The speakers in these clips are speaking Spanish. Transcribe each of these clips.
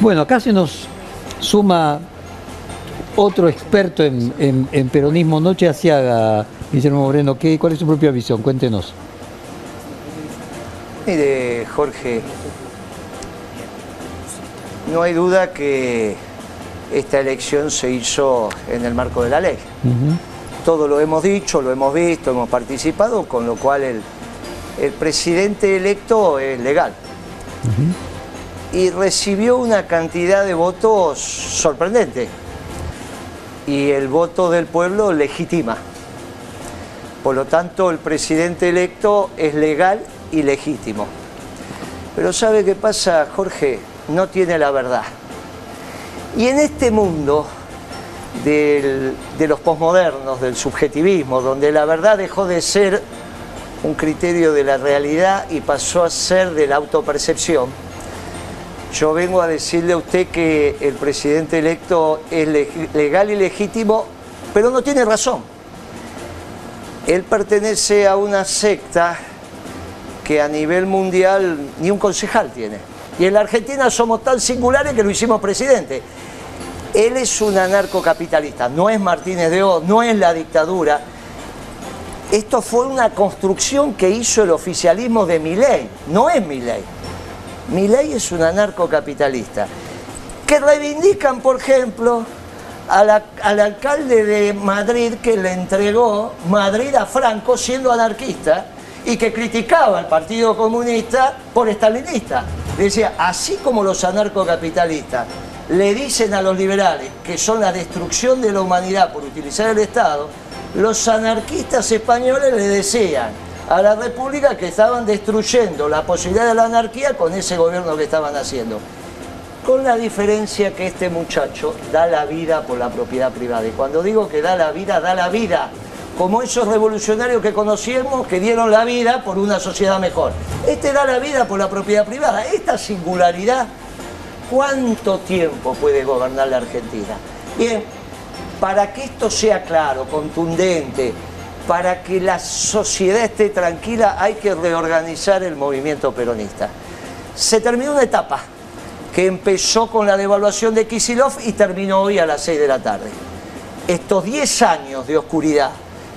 Bueno, acá se nos suma otro experto en, peronismo, Noche Asiaga, Guillermo Moreno. ¿qué, ¿Cuál es su propia visión? Cuéntenos. Mire, Jorge, no hay duda que esta elección se hizo en el marco de la ley. Todo lo hemos dicho, lo hemos visto, hemos participado, con lo cual el, el presidente electo es legal. Y recibió una cantidad de votos sorprendente. Y el voto del pueblo legitima. Por lo tanto, el presidente electo es legal y legítimo. Pero ¿sabe qué pasa, Jorge? No tiene la verdad. Y en este mundo de los posmodernos, del subjetivismo, donde la verdad dejó de ser un criterio de la realidad y pasó a ser de la autopercepción. Yo vengo a decirle a usted que el presidente electo es legal y legítimo, pero no tiene razón. Él pertenece a una secta que a nivel mundial ni un concejal tiene. Y en la Argentina somos tan singulares que lo hicimos presidente. Él es un anarcocapitalista, no es Martínez de O, no es la dictadura, esto fue una construcción que hizo el oficialismo de Milei, no es Milei. Milei es un anarcocapitalista. Que reivindican, por ejemplo, al alcalde de Madrid que le entregó Madrid a Franco siendo anarquista y que criticaba al Partido Comunista por estalinista. Decía, así como los anarcocapitalistas le dicen a los liberales que son la destrucción de la humanidad por utilizar el Estado, los anarquistas españoles le decían a la República que estaban destruyendo la posibilidad de la anarquía con ese gobierno que estaban haciendo. Con la diferencia que este muchacho da la vida por la propiedad privada. Y cuando digo que da la vida, da la vida. Como esos revolucionarios que conocimos que dieron la vida por una sociedad mejor. Este da la vida por la propiedad privada. Esta singularidad, ¿cuánto tiempo puede gobernar la Argentina? Bien, para que esto sea claro, contundente, para que la sociedad esté tranquila, hay que reorganizar el movimiento peronista. Se terminó una etapa que empezó con la devaluación de Kisilov y terminó hoy a las 6 de la tarde. Estos 10 años de oscuridad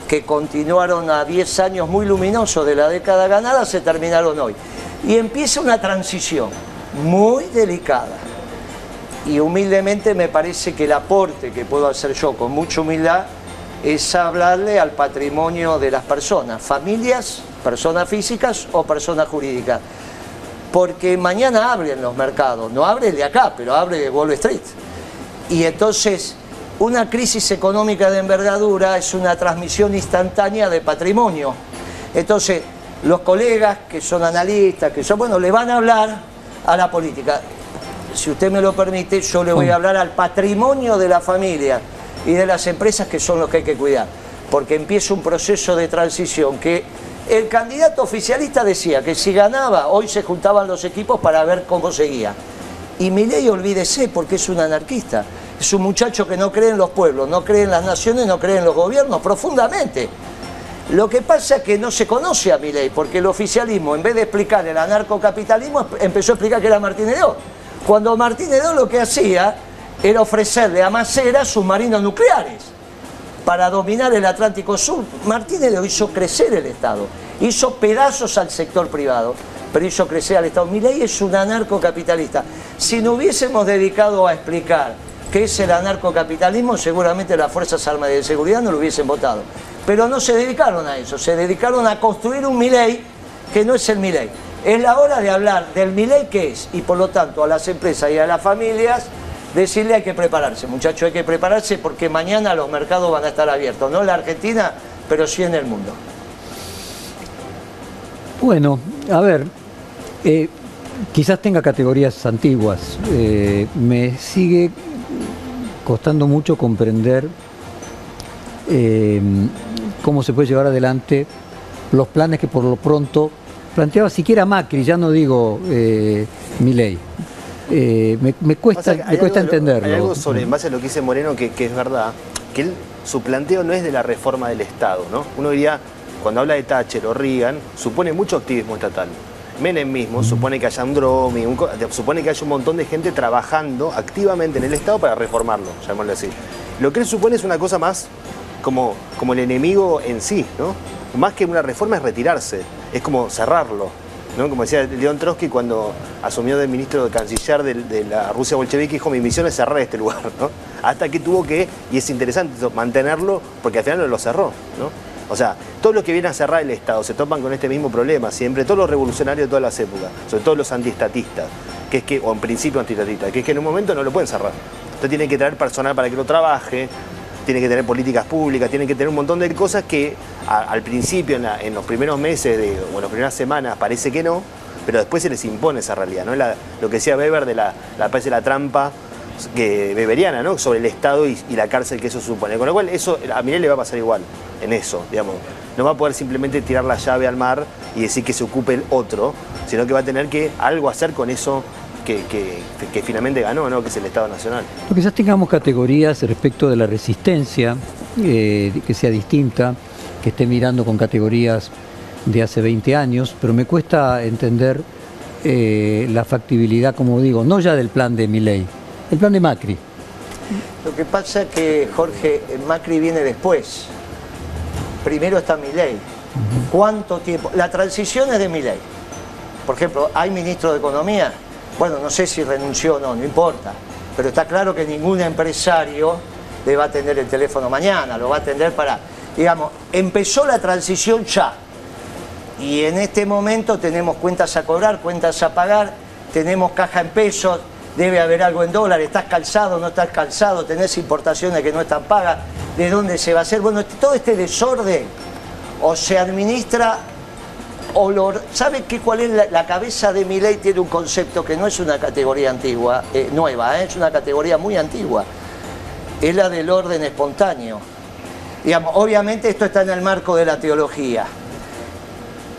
que continuaron a 10 años muy luminosos de la década ganada se terminaron hoy. Y empieza una transición muy delicada y humildemente me parece que el aporte que puedo hacer yo con mucha humildad es hablarle al patrimonio de las personas, familias, personas físicas o personas jurídicas. Porque mañana abren los mercados, no abre de acá, pero abre de Wall Street. Y entonces una crisis económica de envergadura es una transmisión instantánea de patrimonio. Entonces, los colegas que son analistas, que son, bueno, le van a hablar a la política si usted me lo permite, yo le voy a hablar al patrimonio de la familia y de las empresas que son los que hay que cuidar, porque empieza un proceso de transición que el candidato oficialista decía que si ganaba, hoy se juntaban los equipos para ver cómo seguía. Y ley, olvídese, porque es un anarquista. Es un muchacho que no cree en los pueblos, no cree en las naciones, no cree en los gobiernos, profundamente. Lo que pasa es que no se conoce a ley, porque el oficialismo, en vez de explicar el anarcocapitalismo, empezó a explicar que era Martínez de cuando Martínez de lo que hacía era ofrecerle a Macera submarinos nucleares para dominar el Atlántico Sur. Martínez de hizo crecer el Estado, hizo pedazos al sector privado, pero hizo crecer al Estado. Mi ley es un anarcocapitalista. Si no hubiésemos dedicado a explicar qué es el anarcocapitalismo, seguramente las Fuerzas Armadas de Seguridad no lo hubiesen votado. Pero no se dedicaron a eso, se dedicaron a construir un Milei que no es el Milei. Es la hora de hablar del Milei que es y por lo tanto a las empresas y a las familias decirle hay que prepararse, muchachos, hay que prepararse porque mañana los mercados van a estar abiertos, no en la Argentina, pero sí en el mundo. Bueno, a ver, eh, quizás tenga categorías antiguas, eh, me sigue costando mucho comprender eh, cómo se puede llevar adelante los planes que por lo pronto planteaba siquiera Macri, ya no digo mi ley. Eh, me, cuesta, me cuesta entenderlo. Hay algo sobre, en base a lo que dice Moreno, que, es verdad, que él, su planteo no es de la reforma del Estado, ¿no? Uno diría, cuando habla de Thatcher o Reagan, supone mucho activismo estatal. Menem mismo supone que haya un DROMI, un supone que haya un montón de gente trabajando activamente en el Estado para reformarlo, llamémoslo así. Lo que él supone es una cosa más como, como el enemigo en sí, ¿no? Más que una reforma es retirarse, es como cerrarlo. ¿No? Como decía León Trotsky cuando asumió de ministro de canciller de, la Rusia bolchevique, dijo, mi misión es cerrar este lugar, ¿no? Hasta que tuvo que, y es interesante mantenerlo, porque al final lo cerró, ¿no? O sea, todos los que vienen a cerrar el Estado se topan con este mismo problema siempre, todos los revolucionarios de todas las épocas, sobre todo los antiestatistas, que es que, o en principio antiestatistas, que es que en un momento no lo pueden cerrar. Entonces tienen que traer personal para que lo trabaje, tiene que tener políticas públicas, tiene que tener un montón de cosas que al principio, en, los primeros meses o en las primeras semanas, parece que no, pero después se les impone esa realidad. ¿no? lo que decía Weber de la, la, la trampa que, beberiana, ¿no? sobre el Estado y, la cárcel que eso supone. Con lo cual, eso a Miguel le va a pasar igual en eso, digamos. No va a poder simplemente tirar la llave al mar y decir que se ocupe el otro, sino que va a tener que algo hacer con eso que, finalmente ganó, ¿no? que es el Estado Nacional. quizás tengamos categorías respecto de la resistencia, eh, que sea distinta, que esté mirando con categorías de hace 20 años, pero me cuesta entender eh, la factibilidad, como digo, no ya del plan de Miley, el plan de Macri. Lo que pasa es que, Jorge, Macri viene después primero está mi ley. ¿Cuánto tiempo? La transición es de mi ley. Por ejemplo, ¿hay ministro de Economía? Bueno, no sé si renunció o no, no importa. Pero está claro que ningún empresario le va a atender el teléfono mañana, lo va a atender para... Digamos, empezó la transición ya. Y en este momento tenemos cuentas a cobrar, cuentas a pagar, tenemos caja en pesos, debe haber algo en dólares, estás calzado, no estás calzado, tenés importaciones que no están pagas, de dónde se va a hacer. Bueno, todo este desorden o se administra o lo, ¿Sabe qué, cuál es la, cabeza de mi ley? Tiene un concepto que no es una categoría antigua, eh, nueva, eh, es una categoría muy antigua. Es la del orden espontáneo. Obviamente esto está en el marco de la teología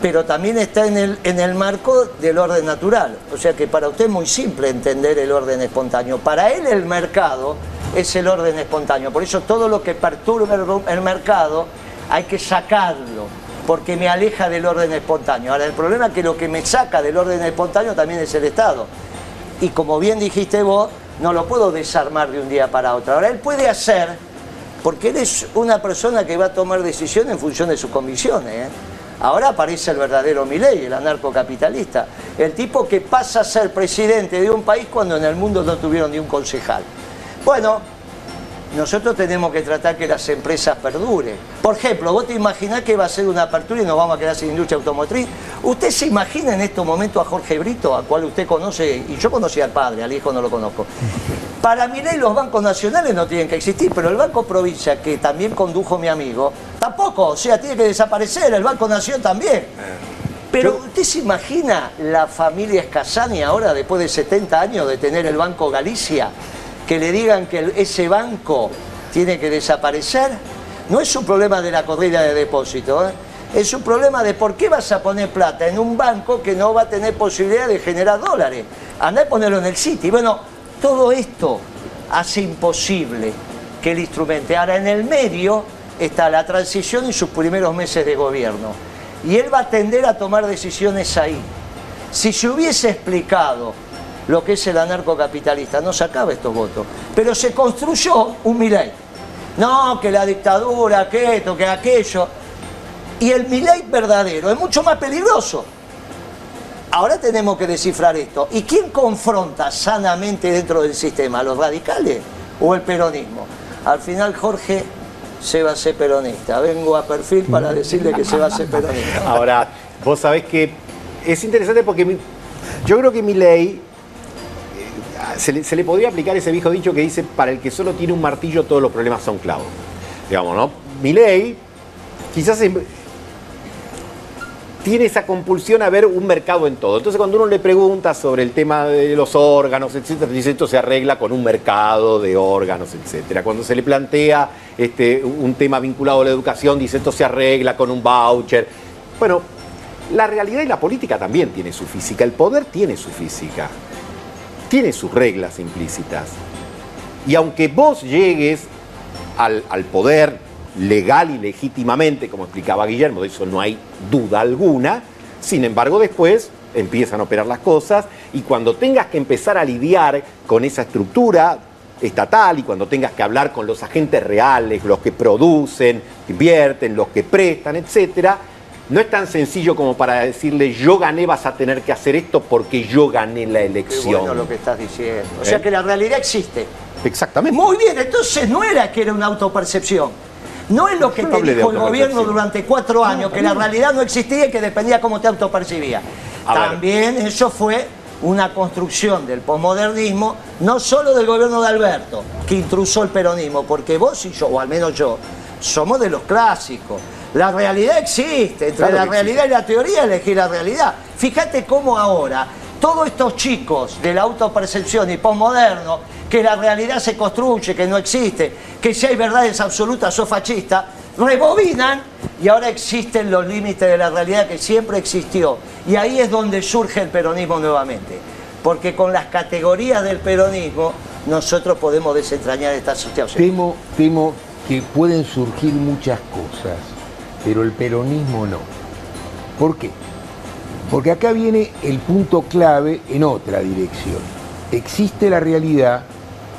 pero también está en el, en el marco del orden natural. O sea que para usted es muy simple entender el orden espontáneo. Para él el mercado es el orden espontáneo. Por eso todo lo que perturba el, mercado hay que sacarlo, porque me aleja del orden espontáneo. Ahora, el problema es que lo que me saca del orden espontáneo también es el Estado. Y como bien dijiste vos, no lo puedo desarmar de un día para otro. Ahora, él puede hacer, porque él es una persona que va a tomar decisiones en función de sus convicciones. ¿eh? Ahora aparece el verdadero Milei, el anarcocapitalista, el tipo que pasa a ser presidente de un país cuando en el mundo no tuvieron ni un concejal. Bueno, nosotros tenemos que tratar que las empresas perduren. Por ejemplo, vos te imaginás que va a ser una apertura y nos vamos a quedar sin industria automotriz. ¿Usted se imagina en estos momentos a Jorge Brito, al cual usted conoce, y yo conocí al padre, al hijo no lo conozco? Para mi ley los bancos nacionales no tienen que existir, pero el Banco Provincia, que también condujo mi amigo, tampoco, o sea, tiene que desaparecer, el Banco Nación también. Pero ¿usted se imagina la familia Escasani ahora, después de 70 años de tener el Banco Galicia, que le digan que ese banco tiene que desaparecer? No es un problema de la corrida de depósito, ¿eh? es un problema de por qué vas a poner plata en un banco que no va a tener posibilidad de generar dólares. Andá a ponerlo en el City. Bueno, todo esto hace imposible que el instrumento. Ahora, en el medio está la transición y sus primeros meses de gobierno. Y él va a tender a tomar decisiones ahí. Si se hubiese explicado lo que es el anarcocapitalista, no sacaba estos votos. Pero se construyó un Milei. No, que la dictadura, que esto, que aquello. Y el Milei verdadero es mucho más peligroso. Ahora tenemos que descifrar esto. ¿Y quién confronta sanamente dentro del sistema? ¿Los radicales o el peronismo? Al final Jorge se va a ser peronista. Vengo a perfil para decirle que se va a ser peronista. Ahora, vos sabés que es interesante porque yo creo que mi ley se le, podría aplicar ese viejo dicho que dice, para el que solo tiene un martillo todos los problemas son clavos. Digamos, ¿no? Mi ley quizás tiene esa compulsión a ver un mercado en todo. Entonces cuando uno le pregunta sobre el tema de los órganos, etcétera, dice esto se arregla con un mercado de órganos, etcétera. Cuando se le plantea este, un tema vinculado a la educación, dice esto se arregla con un voucher. Bueno, la realidad y la política también tiene su física, el poder tiene su física, tiene sus reglas implícitas. Y aunque vos llegues al, poder legal y legítimamente, como explicaba Guillermo, de eso no hay duda alguna. Sin embargo, después empiezan a operar las cosas y cuando tengas que empezar a lidiar con esa estructura estatal y cuando tengas que hablar con los agentes reales, los que producen, invierten, los que prestan, etcétera, no es tan sencillo como para decirle yo gané, vas a tener que hacer esto porque yo gané la Qué elección. bueno lo que estás diciendo. O sea ¿Eh? que la realidad existe. Exactamente. Muy bien, entonces no era que era una autopercepción. No es lo que te dijo el gobierno durante cuatro años, que la realidad no existía y que dependía cómo te autopercibía. Ver. También eso fue una construcción del posmodernismo, no solo del gobierno de Alberto, que intrusó el peronismo, porque vos y yo, o al menos yo, somos de los clásicos. La realidad existe, entre Claro la realidad y la teoría elegí la realidad. Fíjate cómo ahora todos estos chicos de la autopercepción y posmoderno, que la realidad se construye, que no existe, que si hay verdades absolutas o fascistas, rebobinan y ahora existen los límites de la realidad que siempre existió. Y ahí es donde surge el peronismo nuevamente. Porque con las categorías del peronismo nosotros podemos desentrañar esta situación. Temo, temo que pueden surgir muchas cosas, pero el peronismo no. ¿Por qué? Porque acá viene el punto clave en otra dirección. Existe la realidad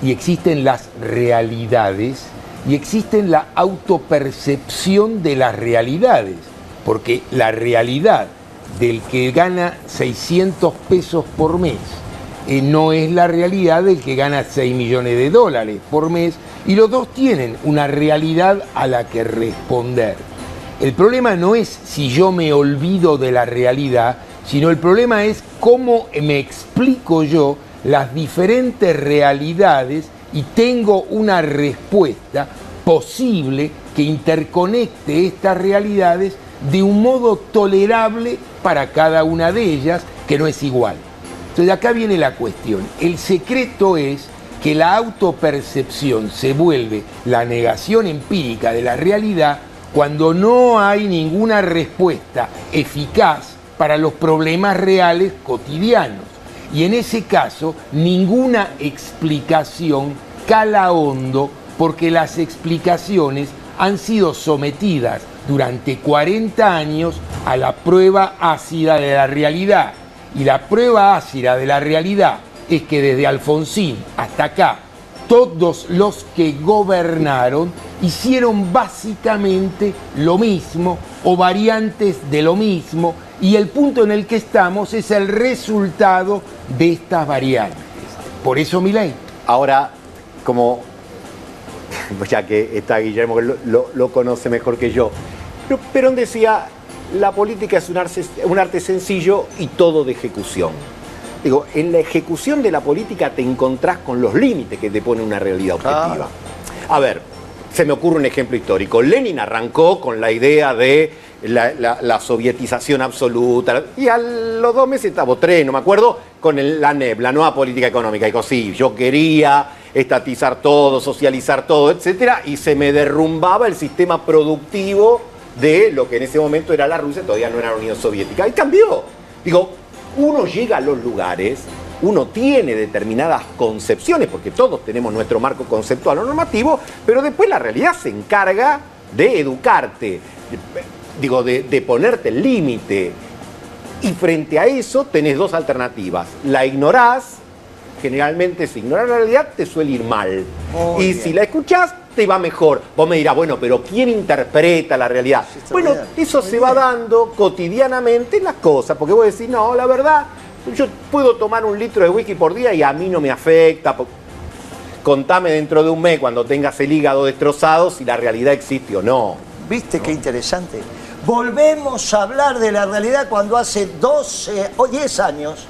y existen las realidades y existen la autopercepción de las realidades. Porque la realidad del que gana 600 pesos por mes eh, no es la realidad del que gana 6 millones de dólares por mes y los dos tienen una realidad a la que responder. El problema no es si yo me olvido de la realidad, sino el problema es cómo me explico yo las diferentes realidades y tengo una respuesta posible que interconecte estas realidades de un modo tolerable para cada una de ellas, que no es igual. Entonces acá viene la cuestión. El secreto es que la autopercepción se vuelve la negación empírica de la realidad cuando no hay ninguna respuesta eficaz para los problemas reales cotidianos. Y en ese caso, ninguna explicación cala hondo porque las explicaciones han sido sometidas durante 40 años a la prueba ácida de la realidad. Y la prueba ácida de la realidad es que desde Alfonsín hasta acá, todos los que gobernaron hicieron básicamente lo mismo o variantes de lo mismo y el punto en el que estamos es el resultado de estas variantes. Por eso mi ley. Ahora, como ya que está Guillermo, lo, lo- conoce mejor que yo, pero Perón decía, la política es un arte sencillo y todo de ejecución. Digo, en la ejecución de la política te encontrás con los límites que te pone una realidad objetiva. A ver, se me ocurre un ejemplo histórico. Lenin arrancó con la idea de la, la- la sovietización absoluta y a los dos meses, o tres, no me acuerdo, con el- la NEP, la nueva política económica. Dijo, sí, yo quería estatizar todo, socializar todo, etcétera, y se me derrumbaba el sistema productivo de lo que en ese momento era la Rusia, todavía no era la Unión Soviética. Y cambió. Digo, uno llega a los lugares, uno tiene determinadas concepciones, porque todos tenemos nuestro marco conceptual o normativo, pero después la realidad se encarga de educarte, digo, de, de ponerte el límite. Y frente a eso tenés dos alternativas. La ignorás, generalmente si ignorar la realidad te suele ir mal. Y bien. si la escuchás, te va mejor. Vos me dirás, bueno, pero ¿quién interpreta la realidad? Sí, Bueno, bien. eso se va dando cotidianamente en las cosas, porque vos decís, no, la verdad, yo puedo tomar un litro de whisky por día y a mí no me afecta. Contame dentro de un mes, cuando tengas el hígado destrozado, si la realidad existe o no. ¿Viste qué interesante? Volvemos a hablar de la realidad cuando hace 12 o 10 años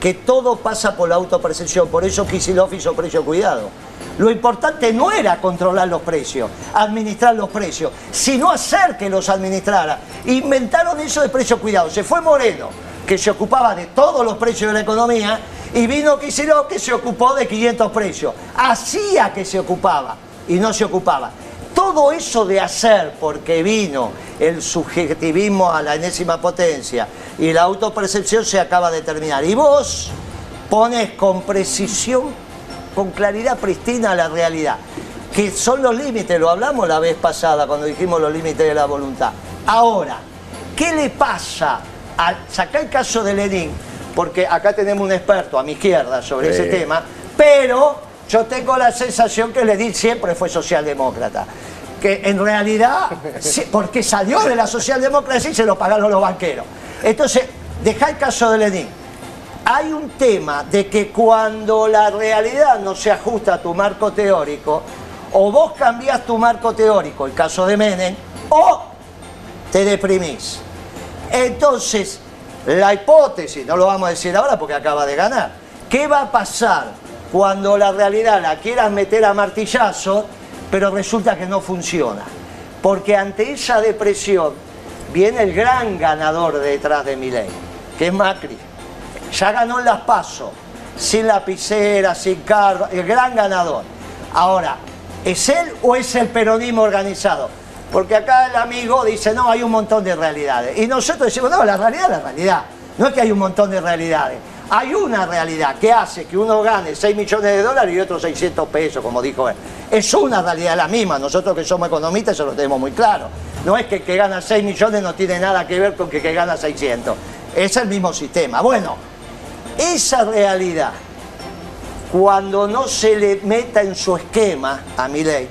que todo pasa por la autopercepción. Por eso Kicillof hizo precio cuidado. Lo importante no era controlar los precios, administrar los precios, sino hacer que los administrara. Inventaron eso de precio cuidado. Se fue Moreno, que se ocupaba de todos los precios de la economía, y vino Kicillof, que se ocupó de 500 precios. Hacía que se ocupaba y no se ocupaba. Todo eso de hacer, porque vino el subjetivismo a la enésima potencia y la autopercepción se acaba de terminar. Y vos pones con precisión, con claridad pristina la realidad, que son los límites, lo hablamos la vez pasada cuando dijimos los límites de la voluntad. Ahora, ¿qué le pasa al sacar el caso de Lenin, porque acá tenemos un experto a mi izquierda sobre ese tema, pero yo tengo la sensación que Lenin siempre fue socialdemócrata. Que en realidad, porque salió de la socialdemocracia y se lo pagaron los banqueros. Entonces, deja el caso de Lenin. Hay un tema de que cuando la realidad no se ajusta a tu marco teórico, o vos cambiás tu marco teórico, el caso de Menem, o te deprimís. Entonces, la hipótesis, no lo vamos a decir ahora porque acaba de ganar, ¿qué va a pasar cuando la realidad la quieras meter a martillazo, pero resulta que no funciona? Porque ante esa depresión viene el gran ganador detrás de mi ley, que es Macri. Ya ganó las pasos, sin lapicera, sin cargo, el gran ganador. Ahora, ¿es él o es el peronismo organizado? Porque acá el amigo dice, no, hay un montón de realidades. Y nosotros decimos, no, la realidad es la realidad. No es que hay un montón de realidades. Hay una realidad que hace que uno gane 6 millones de dólares y otro 600 pesos, como dijo él. Es una realidad la misma. Nosotros que somos economistas eso lo tenemos muy claro. No es que el que gana 6 millones no tiene nada que ver con que el que gana 600. Es el mismo sistema. Bueno, esa realidad, cuando no se le meta en su esquema a mi ley,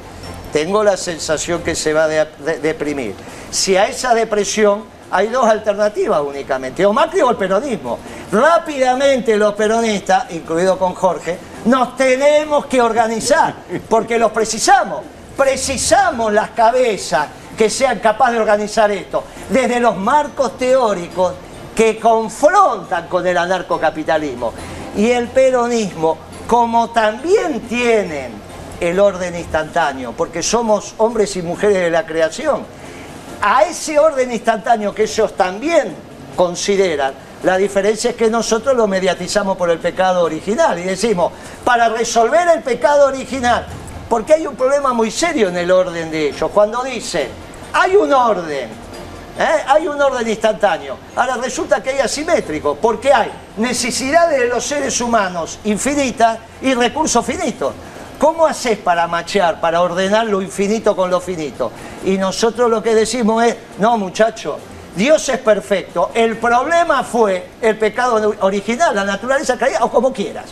tengo la sensación que se va a deprimir. Si a esa depresión hay dos alternativas únicamente, o Macri o el peronismo. Rápidamente los peronistas, incluido con Jorge, nos tenemos que organizar, porque los precisamos. Precisamos las cabezas que sean capaces de organizar esto, desde los marcos teóricos que confrontan con el anarcocapitalismo. Y el peronismo, como también tienen el orden instantáneo, porque somos hombres y mujeres de la creación. A ese orden instantáneo que ellos también consideran, la diferencia es que nosotros lo mediatizamos por el pecado original y decimos, para resolver el pecado original, porque hay un problema muy serio en el orden de ellos, cuando dicen, hay un orden, ¿eh? hay un orden instantáneo, ahora resulta que hay asimétrico, porque hay necesidades de los seres humanos infinitas y recursos finitos. ¿Cómo haces para machear, para ordenar lo infinito con lo finito? Y nosotros lo que decimos es, no muchacho, Dios es perfecto, el problema fue el pecado original, la naturaleza caída, o como quieras.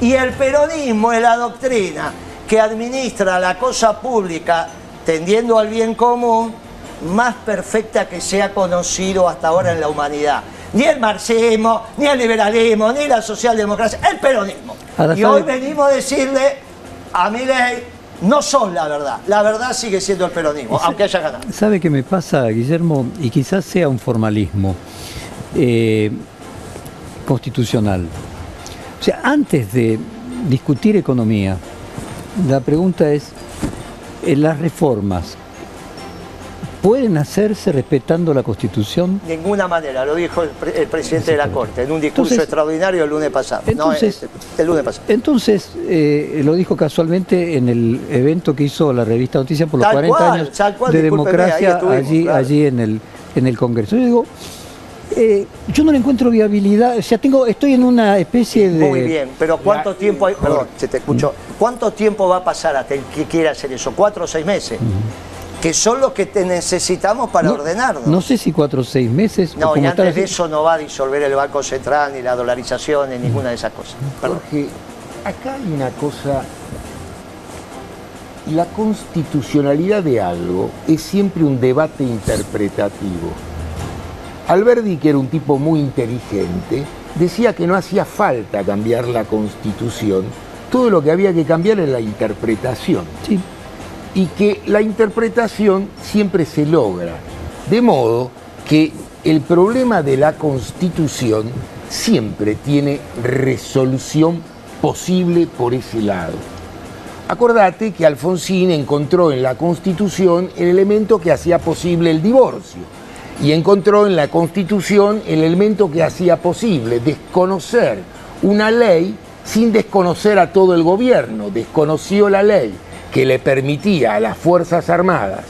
Y el peronismo es la doctrina que administra la cosa pública tendiendo al bien común más perfecta que se ha conocido hasta ahora en la humanidad. Ni el marxismo, ni el liberalismo, ni la socialdemocracia, el peronismo. y hoy venimos a decirle a mi ley no son la verdad. La verdad sigue siendo el peronismo, aunque haya ganado. ¿Sabe qué me pasa, Guillermo? Y quizás sea un formalismo eh, constitucional. O sea, antes de discutir economía, la pregunta es, en las reformas ¿Pueden hacerse respetando la Constitución? De ninguna manera, lo dijo el, presidente de la Corte en un discurso extraordinario el lunes pasado. Entonces, el, lunes pasado. Entonces, eh, lo dijo casualmente en el evento que hizo la revista Noticias por los 40 años de democracia allí, allí en el, en el Congreso. Yo digo, eh, yo no le encuentro viabilidad, o sea, tengo, estoy en una especie de... Muy bien, pero ¿cuánto tiempo hay, perdón, se te escuchó, cuánto tiempo va a pasar hasta que quiera hacer eso? ¿Cuatro o seis meses? Que son los que te necesitamos para ordenarnos. No sé si cuatro o seis meses. No, y antes de eso no va a disolver el Banco Central, ni la dolarización, ni ninguna de esas cosas. Porque acá hay una cosa. La constitucionalidad de algo es siempre un debate interpretativo. Alberdi, que era un tipo muy inteligente, decía que no hacía falta cambiar la constitución, todo lo que había que cambiar es la interpretación. Sí y que la interpretación siempre se logra. De modo que el problema de la constitución siempre tiene resolución posible por ese lado. Acordate que Alfonsín encontró en la constitución el elemento que hacía posible el divorcio y encontró en la constitución el elemento que hacía posible desconocer una ley sin desconocer a todo el gobierno, desconoció la ley que le permitía a las Fuerzas Armadas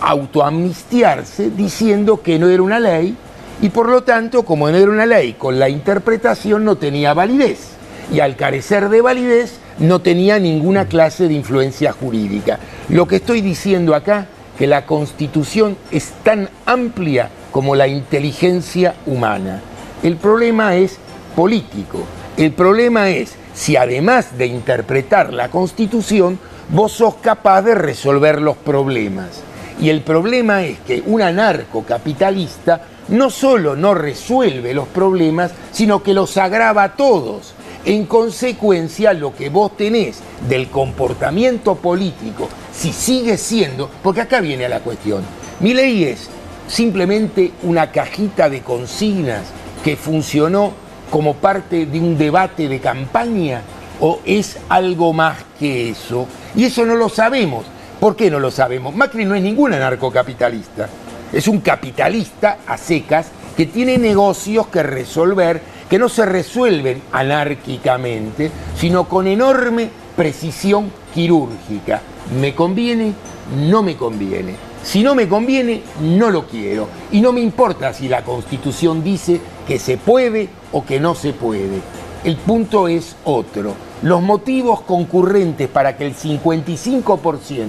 autoamnistiarse diciendo que no era una ley y por lo tanto, como no era una ley, con la interpretación no tenía validez y al carecer de validez no tenía ninguna clase de influencia jurídica. Lo que estoy diciendo acá que la constitución es tan amplia como la inteligencia humana. El problema es político. El problema es si además de interpretar la constitución, vos sos capaz de resolver los problemas. Y el problema es que un anarcocapitalista no solo no resuelve los problemas, sino que los agrava a todos. En consecuencia, lo que vos tenés del comportamiento político, si sigue siendo, porque acá viene la cuestión, mi ley es simplemente una cajita de consignas que funcionó como parte de un debate de campaña o es algo más que eso? Y eso no lo sabemos. ¿Por qué no lo sabemos? Macri no es ningún anarcocapitalista. Es un capitalista a secas que tiene negocios que resolver que no se resuelven anárquicamente, sino con enorme precisión quirúrgica. ¿Me conviene? No me conviene. Si no me conviene, no lo quiero. Y no me importa si la Constitución dice que se puede o que no se puede. El punto es otro. Los motivos concurrentes para que el 55%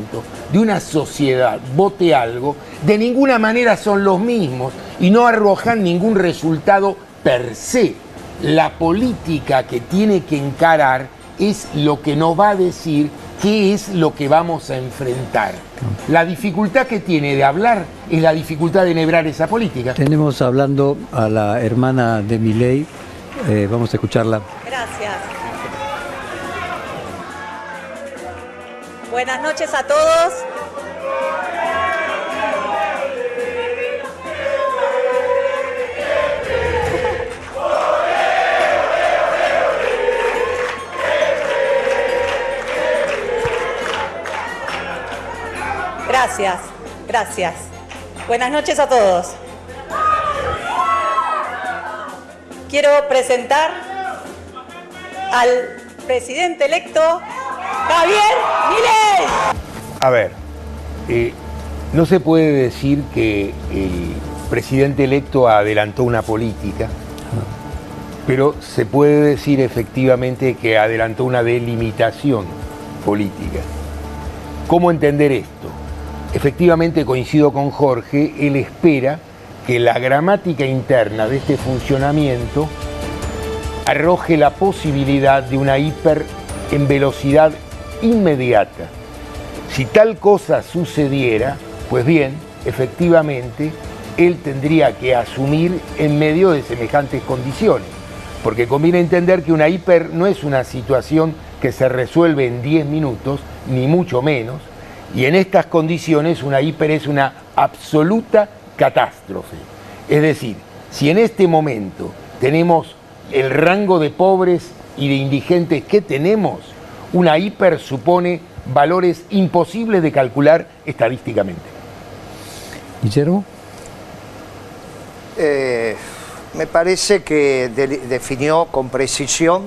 de una sociedad vote algo de ninguna manera son los mismos y no arrojan ningún resultado per se. La política que tiene que encarar es lo que nos va a decir qué es lo que vamos a enfrentar. La dificultad que tiene de hablar es la dificultad de enhebrar esa política. Tenemos hablando a la hermana de Miley, eh, vamos a escucharla. Gracias. Buenas noches a todos. Gracias, gracias. Buenas noches a todos. Quiero presentar al presidente electo Javier. A ver, eh, no se puede decir que el presidente electo adelantó una política, pero se puede decir efectivamente que adelantó una delimitación política. ¿Cómo entender esto? Efectivamente coincido con Jorge, él espera que la gramática interna de este funcionamiento arroje la posibilidad de una hiper en velocidad inmediata. Si tal cosa sucediera, pues bien, efectivamente, él tendría que asumir en medio de semejantes condiciones, porque conviene entender que una hiper no es una situación que se resuelve en 10 minutos, ni mucho menos, y en estas condiciones una hiper es una absoluta catástrofe. Es decir, si en este momento tenemos el rango de pobres y de indigentes que tenemos, una hiper supone valores imposibles de calcular estadísticamente. Guillermo. Eh, me parece que de- definió con precisión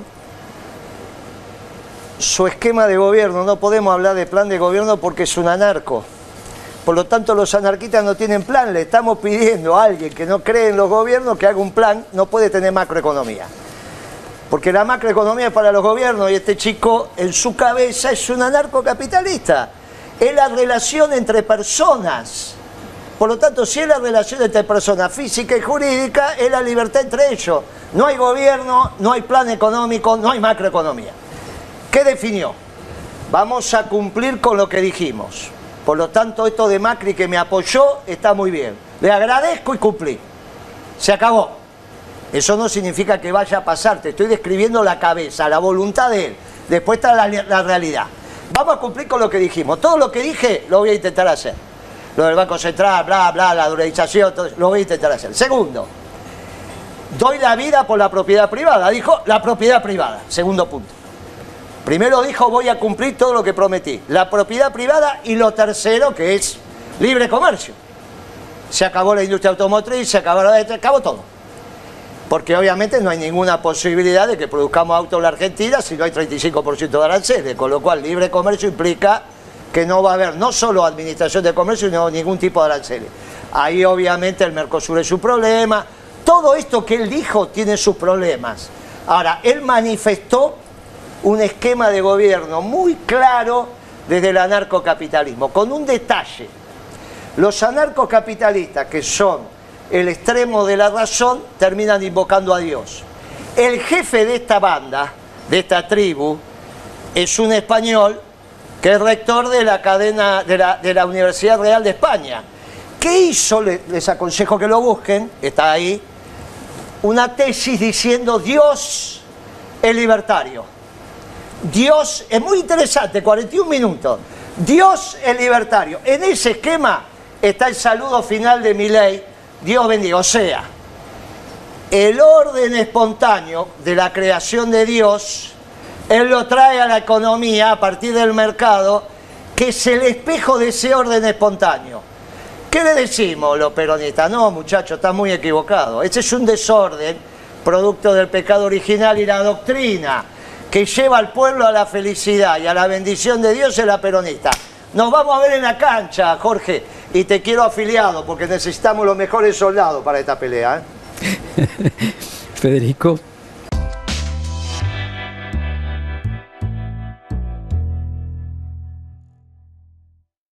su esquema de gobierno. No podemos hablar de plan de gobierno porque es un anarco. Por lo tanto, los anarquistas no tienen plan. Le estamos pidiendo a alguien que no cree en los gobiernos que haga un plan. No puede tener macroeconomía. Porque la macroeconomía es para los gobiernos y este chico en su cabeza es un anarcocapitalista. Es la relación entre personas. Por lo tanto, si es la relación entre personas física y jurídica, es la libertad entre ellos. No hay gobierno, no hay plan económico, no hay macroeconomía. ¿Qué definió? Vamos a cumplir con lo que dijimos. Por lo tanto, esto de Macri que me apoyó está muy bien. Le agradezco y cumplí. Se acabó. Eso no significa que vaya a pasar. Te estoy describiendo la cabeza, la voluntad de él. Después está la, realidad. Vamos a cumplir con lo que dijimos. Todo lo que dije lo voy a intentar hacer. Lo del Banco Central, bla, bla, la dolarización, todo lo voy a intentar hacer. Segundo, doy la vida por la propiedad privada. Dijo la propiedad privada. Segundo punto. Primero dijo voy a cumplir todo lo que prometí. La propiedad privada y lo tercero que es libre comercio. Se acabó la industria automotriz, se acabó, la- se acabó todo. Porque obviamente no hay ninguna posibilidad de que produzcamos autos en la Argentina si no hay 35% de aranceles. Con lo cual libre comercio implica que no va a haber no solo administración de comercio, sino ningún tipo de aranceles. Ahí obviamente el Mercosur es su problema. Todo esto que él dijo tiene sus problemas. Ahora, él manifestó un esquema de gobierno muy claro desde el anarcocapitalismo, con un detalle. Los anarcocapitalistas, que son el extremo de la razón, terminan invocando a Dios. El jefe de esta banda, de esta tribu, es un español que es rector de la cadena de la, Universidad Real de España. ¿Qué hizo? Le- Les aconsejo que lo busquen, está ahí, una tesis diciendo Dios es libertario. Dios es muy interesante, 41 minutos. Dios es libertario. En ese esquema está el saludo final de mi ley, Dios bendiga. O sea, el orden espontáneo de la creación de Dios, Él lo trae a la economía a partir del mercado, que es el espejo de ese orden espontáneo. ¿Qué le decimos los peronistas? No, muchachos, está muy equivocado. Ese es un desorden, producto del pecado original y la doctrina que lleva al pueblo a la felicidad y a la bendición de Dios es la peronista. Nos vamos a ver en la cancha, Jorge, y te quiero afiliado porque necesitamos los mejores soldados para esta pelea. ¿eh? Federico.